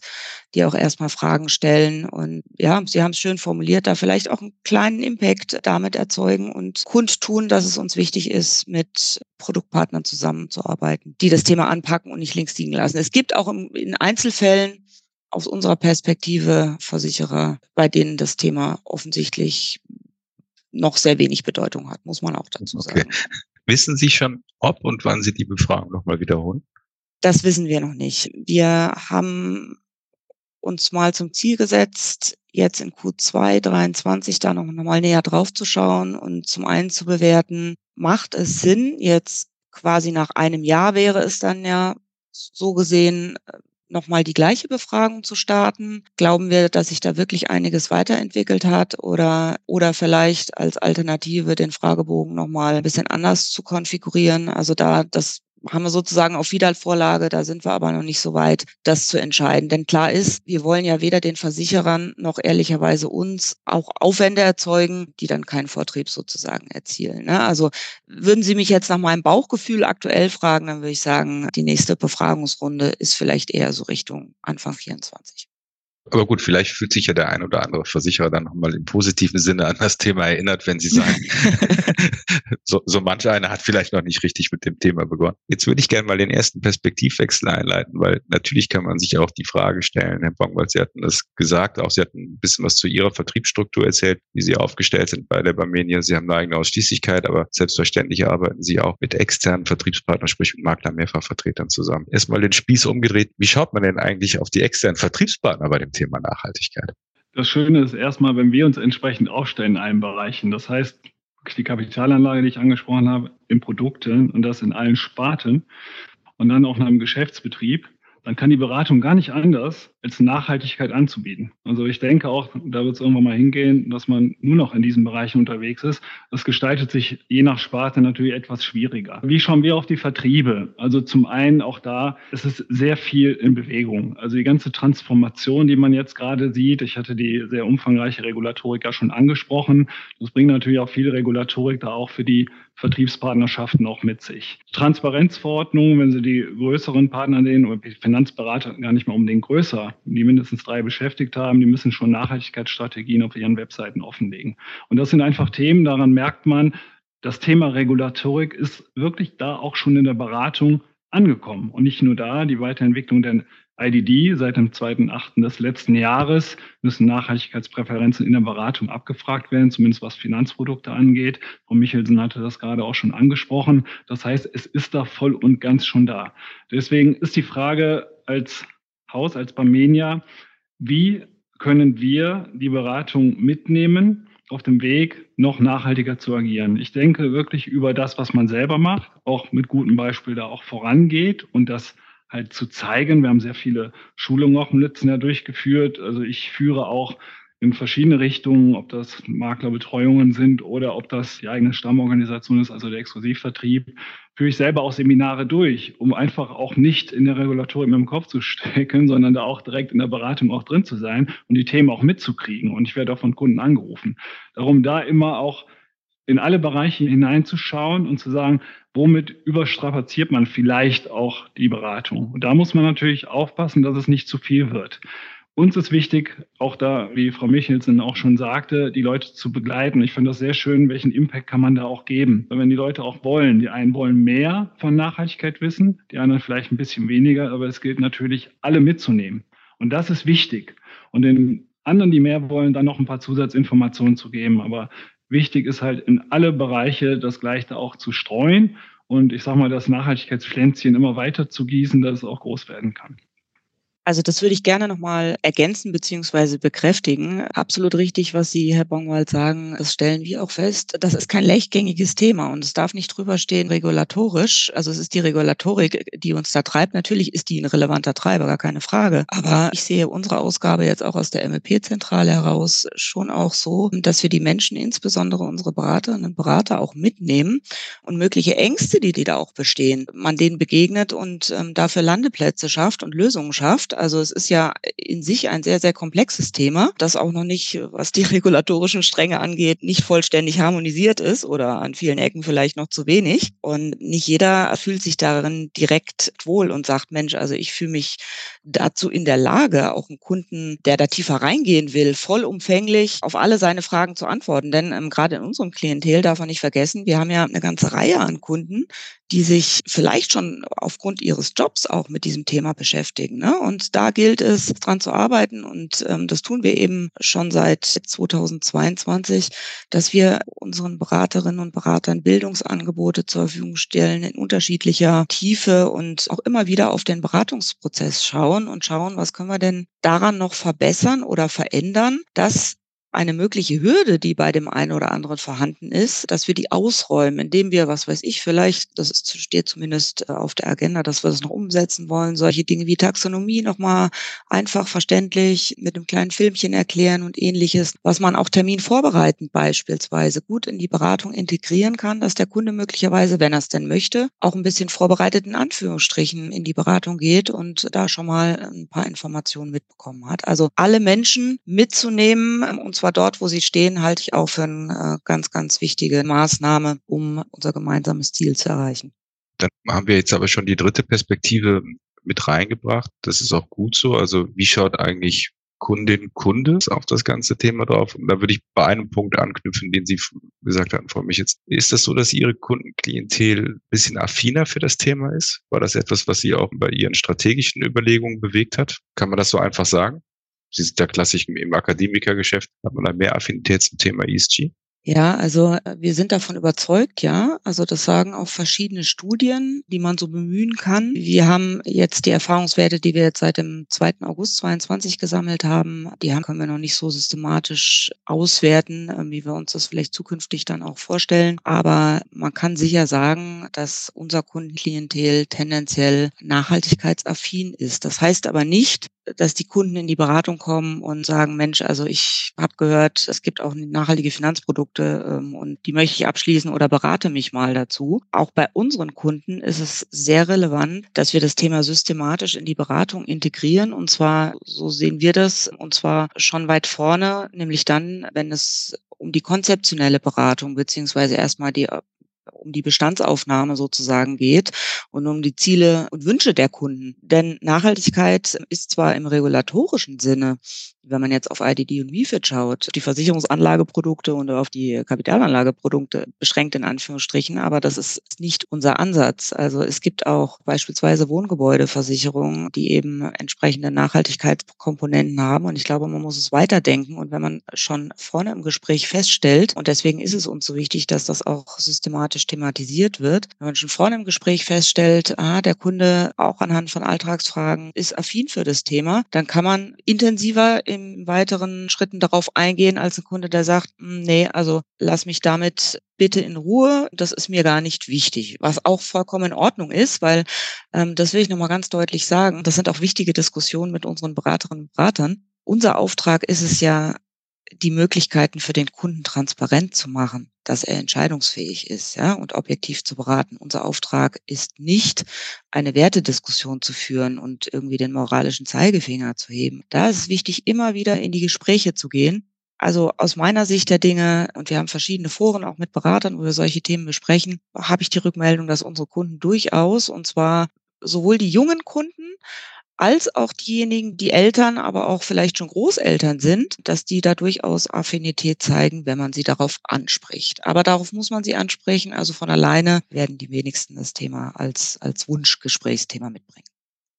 die auch erstmal Fragen stellen. Und ja, Sie haben es schön formuliert, da vielleicht auch einen kleinen Impact damit erzeugen und kundtun, dass es uns wichtig ist, mit Produktpartnern zusammenzuarbeiten, die das Thema anpacken und nicht links liegen lassen. Es gibt auch in Einzelfällen aus unserer Perspektive Versicherer, bei denen das Thema offensichtlich noch sehr wenig Bedeutung hat, muss man auch dazu sagen. Okay. Wissen Sie schon, ob und wann Sie die Befragung nochmal wiederholen? Das wissen wir noch nicht. Wir haben uns mal zum Ziel gesetzt, jetzt in Q2 23 da noch mal näher drauf zu schauen und zum einen zu bewerten, macht es Sinn, jetzt quasi nach einem Jahr wäre es dann ja so gesehen, nochmal die gleiche Befragung zu starten? Glauben wir, dass sich da wirklich einiges weiterentwickelt hat oder, oder vielleicht als Alternative den Fragebogen nochmal ein bisschen anders zu konfigurieren? Also da, das haben wir sozusagen auf Wiedervorlage, da sind wir aber noch nicht so weit, das zu entscheiden. Denn klar ist, wir wollen ja weder den Versicherern noch ehrlicherweise uns auch Aufwände erzeugen, die dann keinen Vortrieb sozusagen erzielen. Ne? Also würden Sie mich jetzt nach meinem Bauchgefühl aktuell fragen, dann würde ich sagen, die nächste Befragungsrunde ist vielleicht eher so Richtung Anfang 24. Aber gut, vielleicht fühlt sich ja der ein oder andere Versicherer dann nochmal im positiven Sinne an das Thema erinnert, wenn Sie sagen, so, so manch einer hat vielleicht noch nicht richtig mit dem Thema begonnen. Jetzt würde ich gerne mal den ersten Perspektivwechsel einleiten, weil natürlich kann man sich auch die Frage stellen, Herr Bongwald, Sie hatten das gesagt, auch Sie hatten ein bisschen was zu Ihrer Vertriebsstruktur erzählt, wie Sie aufgestellt sind bei der Barmenia. Sie haben eine eigene Ausschließlichkeit, aber selbstverständlich arbeiten Sie auch mit externen Vertriebspartnern, sprich mit Makler, Mehrfachvertretern zusammen. Erstmal den Spieß umgedreht. Wie schaut man denn eigentlich auf die externen Vertriebspartner bei dem Thema Nachhaltigkeit? Das Schöne ist erstmal, wenn wir uns entsprechend aufstellen in allen Bereichen. Das heißt, die Kapitalanlage, die ich angesprochen habe, in Produkten und das in allen Sparten und dann auch in einem Geschäftsbetrieb, dann kann die Beratung gar nicht anders, als Nachhaltigkeit anzubieten. Also ich denke auch, da wird es irgendwann mal hingehen, dass man nur noch in diesen Bereichen unterwegs ist. Das gestaltet sich je nach Sparte natürlich etwas schwieriger. Wie schauen wir auf die Vertriebe? Also zum einen auch da, es ist sehr viel in Bewegung. Also die ganze Transformation, die man jetzt gerade sieht, ich hatte die sehr umfangreiche Regulatorik ja schon angesprochen. Das bringt natürlich auch viel Regulatorik da auch für die Vertriebspartnerschaften auch mit sich. Transparenzverordnung, wenn Sie die größeren Partner nehmen oder Finanzberater gar nicht mal unbedingt größer, die mindestens drei beschäftigt haben, die müssen schon Nachhaltigkeitsstrategien auf ihren Webseiten offenlegen. Und das sind einfach Themen, daran merkt man, das Thema Regulatorik ist wirklich da auch schon in der Beratung angekommen. Und nicht nur da, die Weiterentwicklung der IDD seit dem 2.8. des letzten Jahres müssen Nachhaltigkeitspräferenzen in der Beratung abgefragt werden, zumindest was Finanzprodukte angeht. Frau Michelsen hatte das gerade auch schon angesprochen. Das heißt, es ist da voll und ganz schon da. Deswegen ist die Frage als Haus, als Barmenia, wie können wir die Beratung mitnehmen auf dem Weg, noch nachhaltiger zu agieren. Ich denke wirklich über das, was man selber macht, auch mit gutem Beispiel da auch vorangeht und das halt zu zeigen. Wir haben sehr viele Schulungen auch im letzten Jahr durchgeführt. Also ich führe auch in verschiedene Richtungen, ob das Maklerbetreuungen sind oder ob das die eigene Stammorganisation ist, also der Exklusivvertrieb, führe ich selber auch Seminare durch, um einfach auch nicht in der Regulatorik mit dem Kopf zu stecken, sondern da auch direkt in der Beratung auch drin zu sein und die Themen auch mitzukriegen. Und ich werde auch von Kunden angerufen. Darum da immer auch in alle Bereiche hineinzuschauen und zu sagen, womit überstrapaziert man vielleicht auch die Beratung. Und da muss man natürlich aufpassen, dass es nicht zu viel wird. Uns ist wichtig, auch da, wie Frau Michelsen auch schon sagte, die Leute zu begleiten. Ich finde das sehr schön, welchen Impact kann man da auch geben. Wenn die Leute auch wollen, die einen wollen mehr von Nachhaltigkeit wissen, die anderen vielleicht ein bisschen weniger, aber es gilt natürlich, alle mitzunehmen. Und das ist wichtig. Und den anderen, die mehr wollen, dann noch ein paar Zusatzinformationen zu geben. Aber Wichtig ist halt in alle Bereiche das Gleiche auch zu streuen und ich sage mal, das Nachhaltigkeitspflänzchen immer weiter zu gießen, dass es auch groß werden kann. Also das würde ich gerne nochmal ergänzen bzw. bekräftigen. Absolut richtig, was Sie, Herr Bongwald, sagen. Das stellen wir auch fest. Das ist kein leichtgängiges Thema und es darf nicht drüber stehen regulatorisch. Also es ist die Regulatorik, die uns da treibt. Natürlich ist die ein relevanter Treiber, gar keine Frage. Aber ich sehe unsere Ausgabe jetzt auch aus der MLP-Zentrale heraus schon auch so, dass wir die Menschen, insbesondere unsere Beraterinnen und Berater, auch mitnehmen und mögliche Ängste, die, die da auch bestehen, man denen begegnet und ähm, dafür Landeplätze schafft und Lösungen schafft Wirtschaft. Also es ist ja in sich ein sehr, sehr komplexes Thema, das auch noch nicht, was die regulatorischen Stränge angeht, nicht vollständig harmonisiert ist oder an vielen Ecken vielleicht noch zu wenig. Und nicht jeder fühlt sich darin direkt wohl und sagt, Mensch, also ich fühle mich dazu in der Lage, auch einen Kunden, der da tiefer reingehen will, vollumfänglich auf alle seine Fragen zu antworten. Denn ähm, gerade in unserem Klientel darf man nicht vergessen, wir haben ja eine ganze Reihe an Kunden, die sich vielleicht schon aufgrund ihres Jobs auch mit diesem Thema beschäftigen. Ne? Und da gilt es, dran zu arbeiten. Und ähm, das tun wir eben schon seit 2022, dass wir unseren Beraterinnen und Beratern Bildungsangebote zur Verfügung stellen in unterschiedlicher Tiefe und auch immer wieder auf den Beratungsprozess schauen und schauen, was können wir denn daran noch verbessern oder verändern, dass eine mögliche Hürde, die bei dem einen oder anderen vorhanden ist, dass wir die ausräumen, indem wir, was weiß ich, vielleicht, das ist, steht zumindest äh, auf der Agenda, dass wir das noch umsetzen wollen, solche Dinge wie Taxonomie nochmal einfach verständlich mit einem kleinen Filmchen erklären und ähnliches, was man auch terminvorbereitend beispielsweise gut in die Beratung integrieren kann, dass der Kunde möglicherweise, wenn er es denn möchte, auch ein bisschen vorbereitet in Anführungsstrichen in die Beratung geht und da schon mal ein paar Informationen mitbekommen hat. Also alle Menschen mitzunehmen und zwar dort, wo sie stehen, halte ich auch für eine äh, ganz, ganz wichtige Maßnahme, um unser gemeinsames Ziel zu erreichen. Dann haben wir jetzt aber schon die dritte Perspektive mit reingebracht. Das ist auch gut so. Also wie schaut eigentlich Kundin, Kunde auf das ganze Thema drauf? Und da würde ich bei einem Punkt anknüpfen, den Sie gesagt hatten vor mich jetzt. Ist das so, dass Ihre Kundenklientel ein bisschen affiner für das Thema ist? War das etwas, was Sie auch bei Ihren strategischen Überlegungen bewegt hat? Kann man das so einfach sagen? Sie sind ja klassisch im Akademikergeschäft, hat man da mehr Affinität zum Thema ESG? Ja, also äh, wir sind davon überzeugt, ja. Also das sagen auch verschiedene Studien, die man so bemühen kann. Wir haben jetzt die Erfahrungswerte, die wir jetzt seit dem 2. August 22 gesammelt haben, die haben, können wir noch nicht so systematisch auswerten, äh, wie wir uns das vielleicht zukünftig dann auch vorstellen. Aber man kann sicher sagen, dass unser Kundenklientel tendenziell nachhaltigkeitsaffin ist. Das heißt aber nicht, dass die Kunden in die Beratung kommen und sagen, Mensch, also ich habe gehört, es gibt auch nachhaltige Finanzprodukte ähm, und die möchte ich abschließen oder berate mich mal dazu. Auch bei unseren Kunden ist es sehr relevant, dass wir das Thema systematisch in die Beratung integrieren und zwar, so sehen wir das, und zwar schon weit vorne, nämlich dann, wenn es um die konzeptionelle Beratung beziehungsweise erstmal die um die Bestandsaufnahme sozusagen geht und um die Ziele und Wünsche der Kunden. Denn Nachhaltigkeit ist zwar im regulatorischen Sinne wenn man jetzt auf IDD und MIFID schaut, die Versicherungsanlageprodukte und auf die Kapitalanlageprodukte beschränkt in Anführungsstrichen, aber das ist nicht unser Ansatz. Also es gibt auch beispielsweise Wohngebäudeversicherungen, die eben entsprechende Nachhaltigkeitskomponenten haben und ich glaube, man muss es weiterdenken und wenn man schon vorne im Gespräch feststellt, und deswegen ist es uns so wichtig, dass das auch systematisch thematisiert wird, wenn man schon vorne im Gespräch feststellt, ah, der Kunde auch anhand von Alltagsfragen ist affin für das Thema, dann kann man intensiver in weiteren Schritten darauf eingehen als ein Kunde, der sagt, hm, nee, also lass mich damit bitte in Ruhe, das ist mir gar nicht wichtig, was auch vollkommen in Ordnung ist, weil ähm, das will ich nochmal ganz deutlich sagen, das sind auch wichtige Diskussionen mit unseren Beraterinnen und Beratern. Unser Auftrag ist es ja, die Möglichkeiten für den Kunden transparent zu machen, dass er entscheidungsfähig ist, ja, und objektiv zu beraten. Unser Auftrag ist nicht, eine Wertediskussion zu führen und irgendwie den moralischen Zeigefinger zu heben. Da ist es wichtig, immer wieder in die Gespräche zu gehen. Also aus meiner Sicht der Dinge, und wir haben verschiedene Foren auch mit Beratern, wo wir solche Themen besprechen, habe ich die Rückmeldung, dass unsere Kunden durchaus, und zwar sowohl die jungen Kunden als auch diejenigen, die Eltern, aber auch vielleicht schon Großeltern sind, dass die da durchaus Affinität zeigen, wenn man sie darauf anspricht. Aber darauf muss man sie ansprechen. Also von alleine werden die wenigsten das Thema als, als Wunschgesprächsthema mitbringen.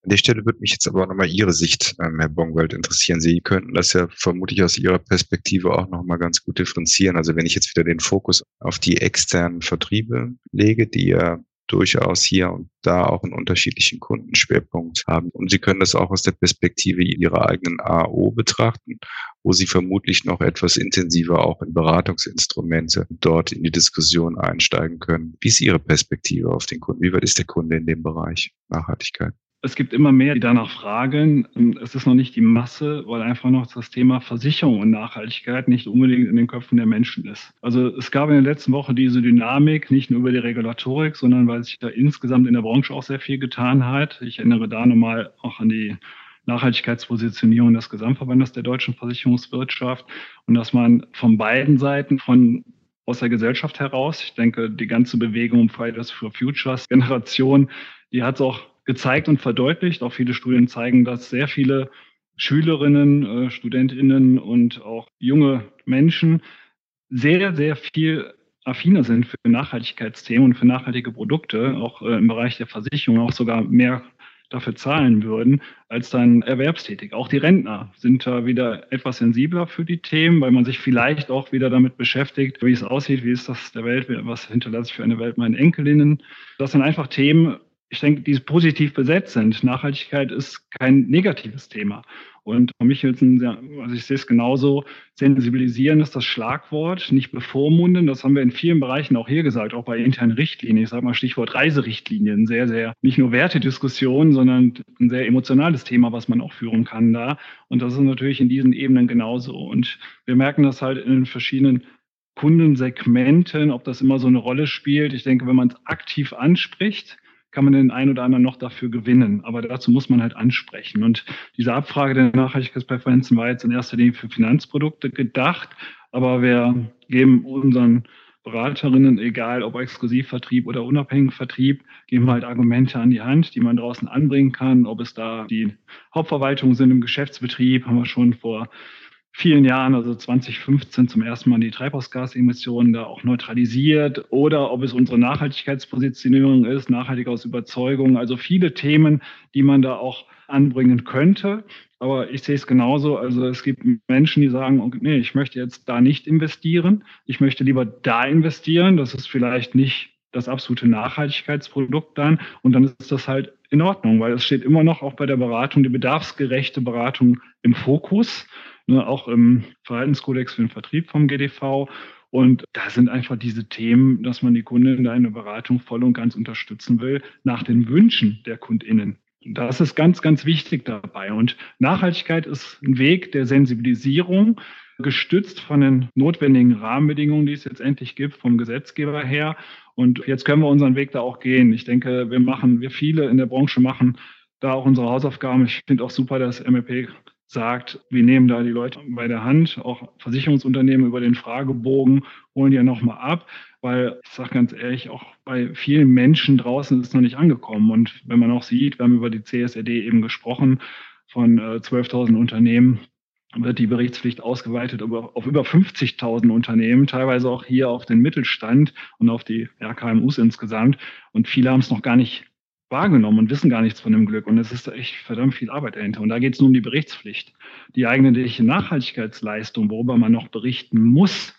An der Stelle würde mich jetzt aber nochmal Ihre Sicht, ähm, Herr Bongwald, interessieren. Sie könnten das ja vermutlich aus Ihrer Perspektive auch nochmal ganz gut differenzieren. Also wenn ich jetzt wieder den Fokus auf die externen Vertriebe lege, die ja durchaus hier und da auch einen unterschiedlichen Kundenschwerpunkt haben. Und Sie können das auch aus der Perspektive Ihrer eigenen AO betrachten, wo Sie vermutlich noch etwas intensiver auch in Beratungsinstrumente dort in die Diskussion einsteigen können. Wie ist Ihre Perspektive auf den Kunden? Wie weit ist der Kunde in dem Bereich Nachhaltigkeit? Es gibt immer mehr, die danach fragen. Es ist noch nicht die Masse, weil einfach noch das Thema Versicherung und Nachhaltigkeit nicht unbedingt in den Köpfen der Menschen ist. Also es gab in der letzten Woche diese Dynamik, nicht nur über die Regulatorik, sondern weil sich da insgesamt in der Branche auch sehr viel getan hat. Ich erinnere da nochmal auch an die Nachhaltigkeitspositionierung des Gesamtverbandes der deutschen Versicherungswirtschaft und dass man von beiden Seiten von aus der Gesellschaft heraus. Ich denke, die ganze Bewegung Fridays for Futures Generation, die hat es auch gezeigt und verdeutlicht. Auch viele Studien zeigen, dass sehr viele Schülerinnen, äh, Studentinnen und auch junge Menschen sehr, sehr viel affiner sind für Nachhaltigkeitsthemen und für nachhaltige Produkte, auch äh, im Bereich der Versicherung, auch sogar mehr dafür zahlen würden, als dann erwerbstätig. Auch die Rentner sind da wieder etwas sensibler für die Themen, weil man sich vielleicht auch wieder damit beschäftigt, wie es aussieht, wie ist das der Welt, was hinterlasse ich für eine Welt meinen Enkelinnen. Das sind einfach Themen, ich denke, die positiv besetzt sind. Nachhaltigkeit ist kein negatives Thema. Und für mich ist ein, also ich sehe es genauso, sensibilisieren ist das Schlagwort, nicht bevormunden. Das haben wir in vielen Bereichen auch hier gesagt, auch bei internen Richtlinien. Ich sage mal Stichwort Reiserichtlinien. Sehr, sehr, nicht nur Wertediskussion, sondern ein sehr emotionales Thema, was man auch führen kann da. Und das ist natürlich in diesen Ebenen genauso. Und wir merken das halt in den verschiedenen Kundensegmenten, ob das immer so eine Rolle spielt. Ich denke, wenn man es aktiv anspricht, kann man den einen oder anderen noch dafür gewinnen. Aber dazu muss man halt ansprechen. Und diese Abfrage der Nachhaltigkeitspräferenzen war jetzt in erster Linie für Finanzprodukte gedacht. Aber wir geben unseren Beraterinnen, egal ob Exklusivvertrieb oder unabhängigen Vertrieb, geben halt Argumente an die Hand, die man draußen anbringen kann. Ob es da die Hauptverwaltungen sind im Geschäftsbetrieb, haben wir schon vor vielen Jahren, also 2015 zum ersten Mal die Treibhausgasemissionen da auch neutralisiert oder ob es unsere Nachhaltigkeitspositionierung ist, nachhaltig aus Überzeugung, also viele Themen, die man da auch anbringen könnte. Aber ich sehe es genauso. Also es gibt Menschen, die sagen, nee, ich möchte jetzt da nicht investieren. Ich möchte lieber da investieren. Das ist vielleicht nicht das absolute Nachhaltigkeitsprodukt dann. Und dann ist das halt in Ordnung, weil es steht immer noch auch bei der Beratung, die bedarfsgerechte Beratung im Fokus ne, auch im Verhaltenskodex für den Vertrieb vom GDV. Und da sind einfach diese Themen, dass man die Kunden in einer Beratung voll und ganz unterstützen will, nach den Wünschen der KundInnen. Das ist ganz, ganz wichtig dabei. Und Nachhaltigkeit ist ein Weg der Sensibilisierung, gestützt von den notwendigen Rahmenbedingungen, die es jetzt endlich gibt, vom Gesetzgeber her. Und jetzt können wir unseren Weg da auch gehen. Ich denke, wir machen, wir viele in der Branche machen da auch unsere Hausaufgaben. Ich finde auch super, dass MLP sagt, wir nehmen da die Leute bei der Hand, auch Versicherungsunternehmen über den Fragebogen holen die ja nochmal ab, weil ich sage ganz ehrlich, auch bei vielen Menschen draußen ist es noch nicht angekommen. Und wenn man auch sieht, wir haben über die CSRD eben gesprochen, von äh, 12.000 Unternehmen wird die Berichtspflicht ausgeweitet auf über 50.000 Unternehmen, teilweise auch hier auf den Mittelstand und auf die KMUs insgesamt. Und viele haben es noch gar nicht wahrgenommen und wissen gar nichts von dem Glück. Und es ist echt verdammt viel Arbeit dahinter. Und da geht es nur um die Berichtspflicht. Die eigentliche Nachhaltigkeitsleistung, worüber man noch berichten muss,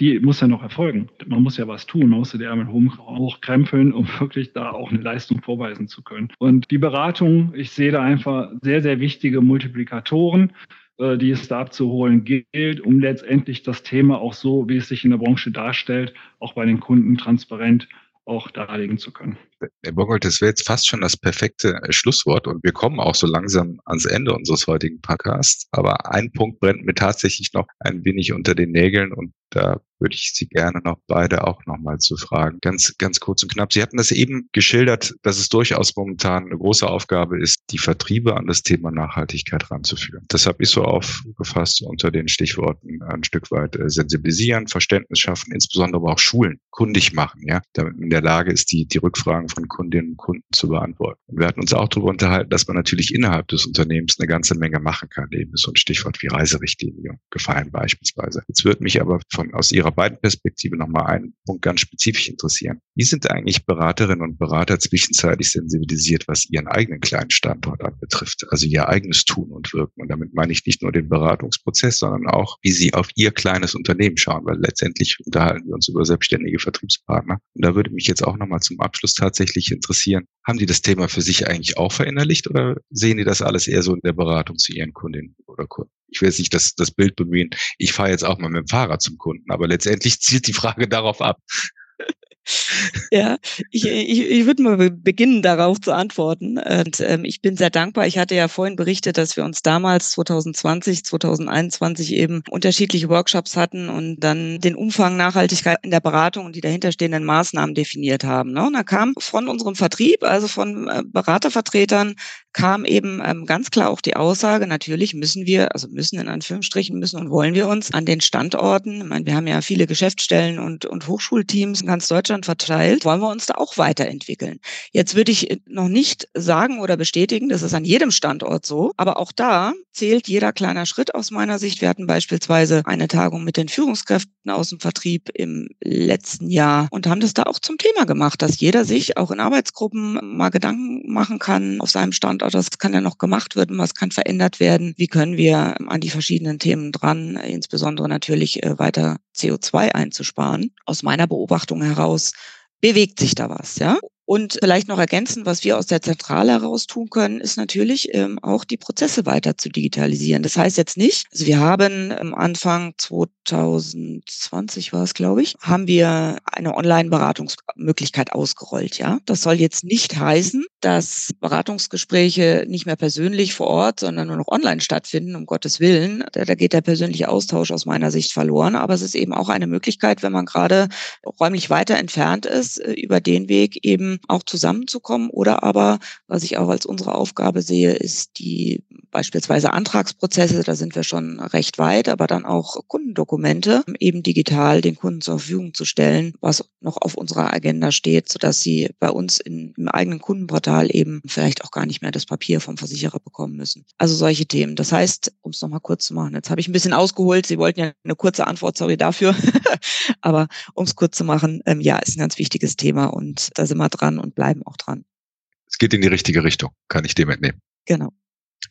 die muss ja noch erfolgen. Man muss ja was tun, man muss die Ärmel hochkrempeln, um wirklich da auch eine Leistung vorweisen zu können. Und die Beratung, ich sehe da einfach sehr, sehr wichtige Multiplikatoren, äh, die es da abzuholen gilt, um letztendlich das Thema auch so, wie es sich in der Branche darstellt, auch bei den Kunden transparent auch darlegen zu können. Herr Bogold, das wäre jetzt fast schon das perfekte äh, Schlusswort und wir kommen auch so langsam ans Ende unseres heutigen Podcasts. Aber ein Punkt brennt mir tatsächlich noch ein wenig unter den Nägeln und da würde ich Sie gerne noch beide auch nochmal zu fragen. Ganz, ganz kurz und knapp. Sie hatten das eben geschildert, dass es durchaus momentan eine große Aufgabe ist, die Vertriebe an das Thema Nachhaltigkeit ranzuführen. Das habe ich so aufgefasst unter den Stichworten ein Stück weit äh, sensibilisieren, Verständnis schaffen, insbesondere aber auch Schulen kundig machen, ja, damit in der Lage ist, die, die Rückfragen von Kundinnen und Kunden zu beantworten. Und wir hatten uns auch darüber unterhalten, dass man natürlich innerhalb des Unternehmens eine ganze Menge machen kann. Eben so ein Stichwort wie Reiserichtlinie gefallen beispielsweise. Jetzt würde mich aber von aus Ihrer beiden Perspektive nochmal einen Punkt ganz spezifisch interessieren. Wie sind eigentlich Beraterinnen und Berater zwischenzeitlich sensibilisiert, was ihren eigenen kleinen Standort anbetrifft? Also ihr eigenes Tun und Wirken. Und damit meine ich nicht nur den Beratungsprozess, sondern auch, wie sie auf ihr kleines Unternehmen schauen, weil letztendlich unterhalten wir uns über selbstständige Vertriebspartner. Und da würde mich jetzt auch nochmal zum Abschluss tatsächlich interessieren, haben die das Thema für sich eigentlich auch verinnerlicht oder sehen die das alles eher so in der Beratung zu ihren Kundinnen oder Kunden? Ich will jetzt nicht das, das Bild bemühen, ich fahre jetzt auch mal mit dem Fahrrad zum Kunden, aber letztendlich zielt die Frage darauf ab. Ja, ich, ich, ich würde mal beginnen, darauf zu antworten. Und ähm, ich bin sehr dankbar. Ich hatte ja vorhin berichtet, dass wir uns damals 2020, 2021 eben unterschiedliche Workshops hatten und dann den Umfang Nachhaltigkeit in der Beratung und die dahinterstehenden Maßnahmen definiert haben. Ne? Und da kam von unserem Vertrieb, also von äh, Beratervertretern, kam eben ähm, ganz klar auch die Aussage, natürlich müssen wir, also müssen in Anführungsstrichen müssen und wollen wir uns an den Standorten, ich meine, wir haben ja viele Geschäftsstellen und, und Hochschulteams in ganz Deutschland verteilt, wollen wir uns da auch weiterentwickeln. Jetzt würde ich noch nicht sagen oder bestätigen, das ist an jedem Standort so, aber auch da zählt jeder kleiner Schritt aus meiner Sicht. Wir hatten beispielsweise eine Tagung mit den Führungskräften aus dem Vertrieb im letzten Jahr und haben das da auch zum Thema gemacht, dass jeder sich auch in Arbeitsgruppen mal Gedanken machen kann auf seinem Standort, was kann ja noch gemacht werden, was kann verändert werden, wie können wir an die verschiedenen Themen dran, insbesondere natürlich äh, weiter CO2 einzusparen. Aus meiner Beobachtung heraus bewegt sich da was, ja. Und vielleicht noch ergänzen, was wir aus der Zentrale heraus tun können, ist natürlich ähm, auch die Prozesse weiter zu digitalisieren. Das heißt jetzt nicht, also wir haben am Anfang 2020 war es, glaube ich, haben wir eine Online-Beratungsmöglichkeit ausgerollt. Ja, das soll jetzt nicht heißen, dass Beratungsgespräche nicht mehr persönlich vor Ort, sondern nur noch online stattfinden. Um Gottes Willen, da, da geht der persönliche Austausch aus meiner Sicht verloren. Aber es ist eben auch eine Möglichkeit, wenn man gerade räumlich weiter entfernt ist, äh, über den Weg eben auch zusammenzukommen. Oder aber, was ich auch als unsere Aufgabe sehe, ist die beispielsweise Antragsprozesse, da sind wir schon recht weit, aber dann auch Kundendokumente eben digital den Kunden zur Verfügung zu stellen, was noch auf unserer Agenda steht, sodass sie bei uns in, im eigenen Kundenportal eben vielleicht auch gar nicht mehr das Papier vom Versicherer bekommen müssen. Also solche Themen. Das heißt, um es nochmal kurz zu machen, jetzt habe ich ein bisschen ausgeholt, Sie wollten ja eine kurze Antwort, sorry dafür, aber um es kurz zu machen, ähm, ja, ist ein ganz wichtiges Thema und da sind wir dran dran und bleiben auch dran. Es geht in die richtige Richtung, kann ich dem entnehmen. Genau.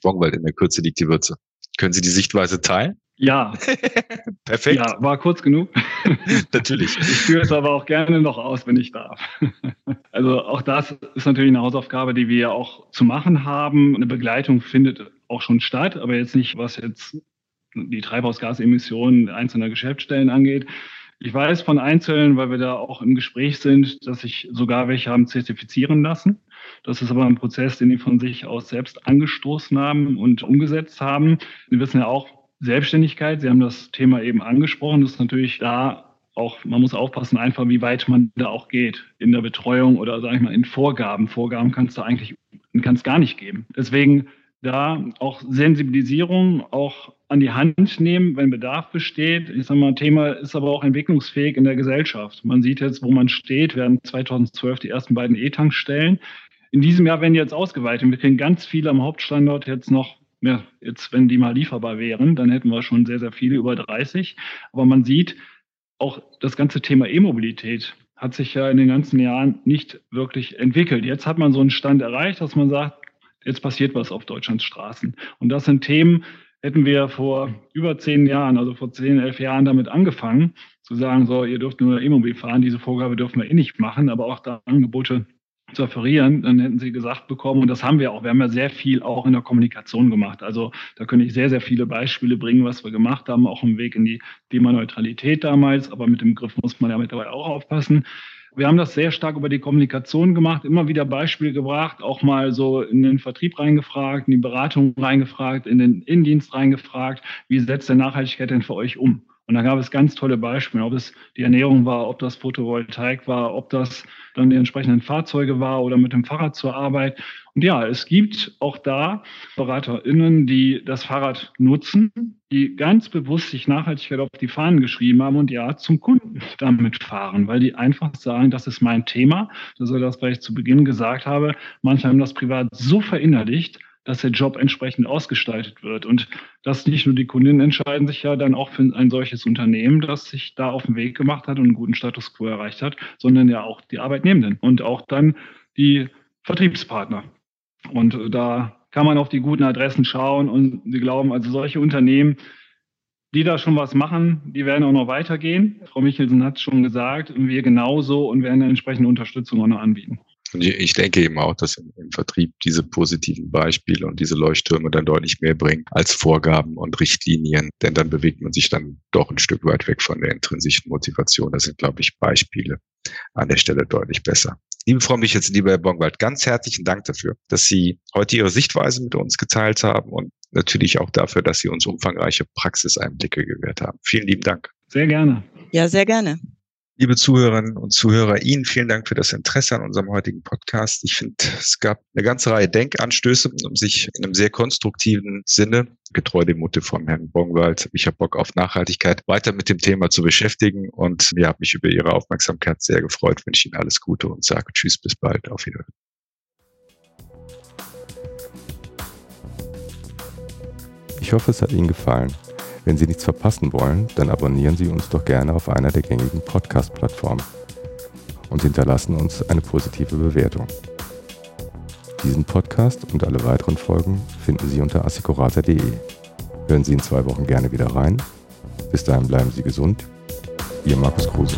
Bongwald in der Kürze liegt die Würze. Können Sie die Sichtweise teilen? Ja. Perfekt. Ja, war kurz genug. natürlich. Ich führe es aber auch gerne noch aus, wenn ich darf. also auch das ist natürlich eine Hausaufgabe, die wir auch zu machen haben. Eine Begleitung findet auch schon statt, aber jetzt nicht, was jetzt die Treibhausgasemissionen einzelner Geschäftsstellen angeht. Ich weiß von Einzelnen, weil wir da auch im Gespräch sind, dass sich sogar welche haben zertifizieren lassen. Das ist aber ein Prozess, den die von sich aus selbst angestoßen haben und umgesetzt haben. Sie wissen ja auch, Selbstständigkeit, Sie haben das Thema eben angesprochen, das ist natürlich da auch, man muss aufpassen, einfach wie weit man da auch geht in der Betreuung oder sage ich mal in Vorgaben. Vorgaben kannst du eigentlich kannst gar nicht geben. Deswegen da auch Sensibilisierung auch an die Hand nehmen, wenn Bedarf besteht. Ich sage mal, Thema ist aber auch entwicklungsfähig in der Gesellschaft. Man sieht jetzt, wo man steht. Wir hatten 2012 die ersten beiden E-Tankstellen. In diesem Jahr werden die jetzt ausgeweitet. Wir kriegen ganz viele am Hauptstandort jetzt noch ja, jetzt, wenn die mal lieferbar wären, dann hätten wir schon sehr, sehr viele, über 30. Aber man sieht, auch das ganze Thema E-Mobilität hat sich ja in den ganzen Jahren nicht wirklich entwickelt. Jetzt hat man so einen Stand erreicht, dass man sagt, jetzt passiert was auf Deutschlands Straßen. Und das sind Themen, hätten wir vor über zehn Jahren, also vor zehn, elf Jahren damit angefangen, zu sagen, so, ihr dürft nur E-Mobil fahren, diese Vorgabe dürfen wir eh nicht machen, aber auch da Angebote zu offerieren, dann hätten sie gesagt bekommen, und das haben wir auch, wir haben ja sehr viel auch in der Kommunikation gemacht. Also da könnte ich sehr, sehr viele Beispiele bringen, was wir gemacht haben, auch im Weg in die Klimaneutralität damals, aber mit dem Griff muss man ja mittlerweile auch aufpassen. Wir haben das sehr stark über die Kommunikation gemacht, immer wieder Beispiele gebracht, auch mal so in den Vertrieb reingefragt, in die Beratung reingefragt, in den Innendienst reingefragt, wie setzt der Nachhaltigkeit denn für euch um? Und da gab es ganz tolle Beispiele, ob es die Ernährung war, ob das Photovoltaik war, ob das dann die entsprechenden Fahrzeuge war oder mit dem Fahrrad zur Arbeit. Und ja, es gibt auch da BeraterInnen, die das Fahrrad nutzen, die ganz bewusst sich Nachhaltigkeit auf die Fahnen geschrieben haben und ja zum Kunden damit fahren, weil die einfach sagen, das ist mein Thema. Das ist das, was ich zu Beginn gesagt habe. Manche haben das privat so verinnerlicht, dass der Job entsprechend ausgestaltet wird. Und das nicht nur die Kundinnen entscheiden sich ja dann auch für ein solches Unternehmen, das sich da auf den Weg gemacht hat und einen guten Status quo erreicht hat, sondern ja auch die Arbeitnehmenden und auch dann die Vertriebspartner. Und da kann man auf die guten Adressen schauen und sie glauben, also solche Unternehmen, die da schon was machen, die werden auch noch weitergehen. Frau Michelsen hat es schon gesagt, wir genauso und werden eine entsprechende Unterstützung auch noch anbieten. Und ich denke eben auch, dass im, Vertrieb diese positiven Beispiele und diese Leuchttürme dann deutlich mehr bringen als Vorgaben und Richtlinien, denn dann bewegt man sich dann doch ein Stück weit weg von der intrinsischen Motivation. Das sind, glaube ich, Beispiele an der Stelle deutlich besser. Liebe Frau Michels, lieber Herr Bongwald, ganz herzlichen Dank dafür, dass Sie heute Ihre Sichtweise mit uns geteilt haben und natürlich auch dafür, dass Sie uns umfangreiche Praxiseinblicke gewährt haben. Vielen lieben Dank. Sehr gerne. Ja, sehr gerne. Liebe Zuhörerinnen und Zuhörer, Ihnen vielen Dank für das Interesse an unserem heutigen Podcast. Ich finde, es gab eine ganze Reihe Denkanstöße, um sich in einem sehr konstruktiven Sinne, getreu dem Motto von Herrn Bongwald, ich habe Bock auf Nachhaltigkeit, weiter mit dem Thema zu beschäftigen. Und mir habe mich über Ihre Aufmerksamkeit sehr gefreut. Ich wünsche Ihnen alles Gute und sage Tschüss, bis bald. Auf Wiedersehen. Ich hoffe, es hat Ihnen gefallen. Wenn Sie nichts verpassen wollen, dann abonnieren Sie uns doch gerne auf einer der gängigen Podcast-Plattformen und hinterlassen uns eine positive Bewertung. Diesen Podcast und alle weiteren Folgen finden Sie unter assicurata.de. Hören Sie in zwei Wochen gerne wieder rein. Bis dahin bleiben Sie gesund. Ihr Markus Kruse.